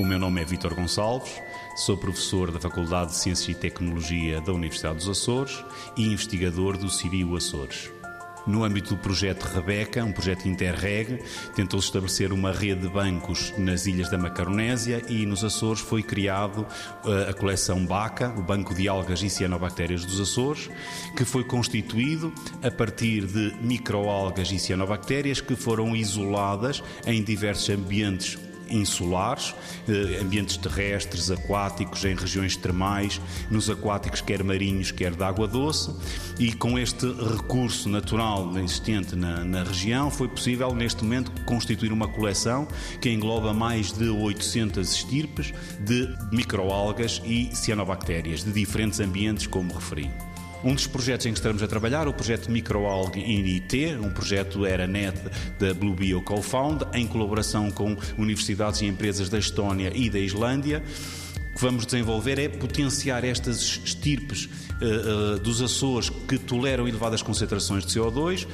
O meu nome é Vítor Gonçalves, sou professor da Faculdade de Ciência e Tecnologia da Universidade dos Açores e investigador do CIRIU Açores. No âmbito do projeto Rebeca, um projeto Interreg, tentou estabelecer uma rede de bancos nas ilhas da Macaronésia e nos Açores foi criado uh, a coleção BACA, o Banco de Algas e Cianobactérias dos Açores, que foi constituído a partir de microalgas e cianobactérias que foram isoladas em diversos ambientes insulares, eh, ambientes terrestres, aquáticos, em regiões termais, nos aquáticos, quer marinhos, quer de água doce, e com este recurso natural existente na, na região, foi possível, neste momento, constituir uma coleção que engloba mais de 800 estirpes de microalgas e cianobactérias, de diferentes ambientes, como referi. Um dos projetos em que estamos a trabalhar, o projeto Microalg INIT, um projeto ERANET da Blue Bio Co-Found, em colaboração com universidades e empresas da Estónia e da Islândia. Que vamos desenvolver é potenciar estas estirpes uh, uh, dos Açores que toleram elevadas concentrações de CO2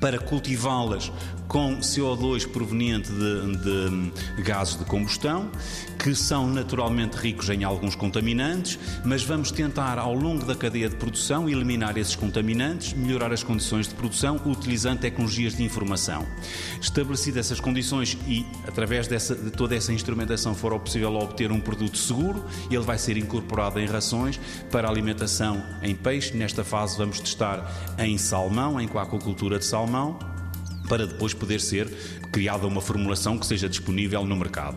para cultivá-las com CO2 proveniente de, de, gases de combustão, que são naturalmente ricos em alguns contaminantes, mas vamos tentar, ao longo da cadeia de produção, eliminar esses contaminantes, melhorar as condições de produção utilizando tecnologias de informação. Estabelecidas essas condições e, através dessa, de toda essa instrumentação, for possível obter um produto seguro, ele vai ser incorporado em rações para alimentação em peixe. Nesta fase, vamos testar em salmão, em aquacultura de salmão para depois poder ser criada uma formulação que seja disponível no mercado.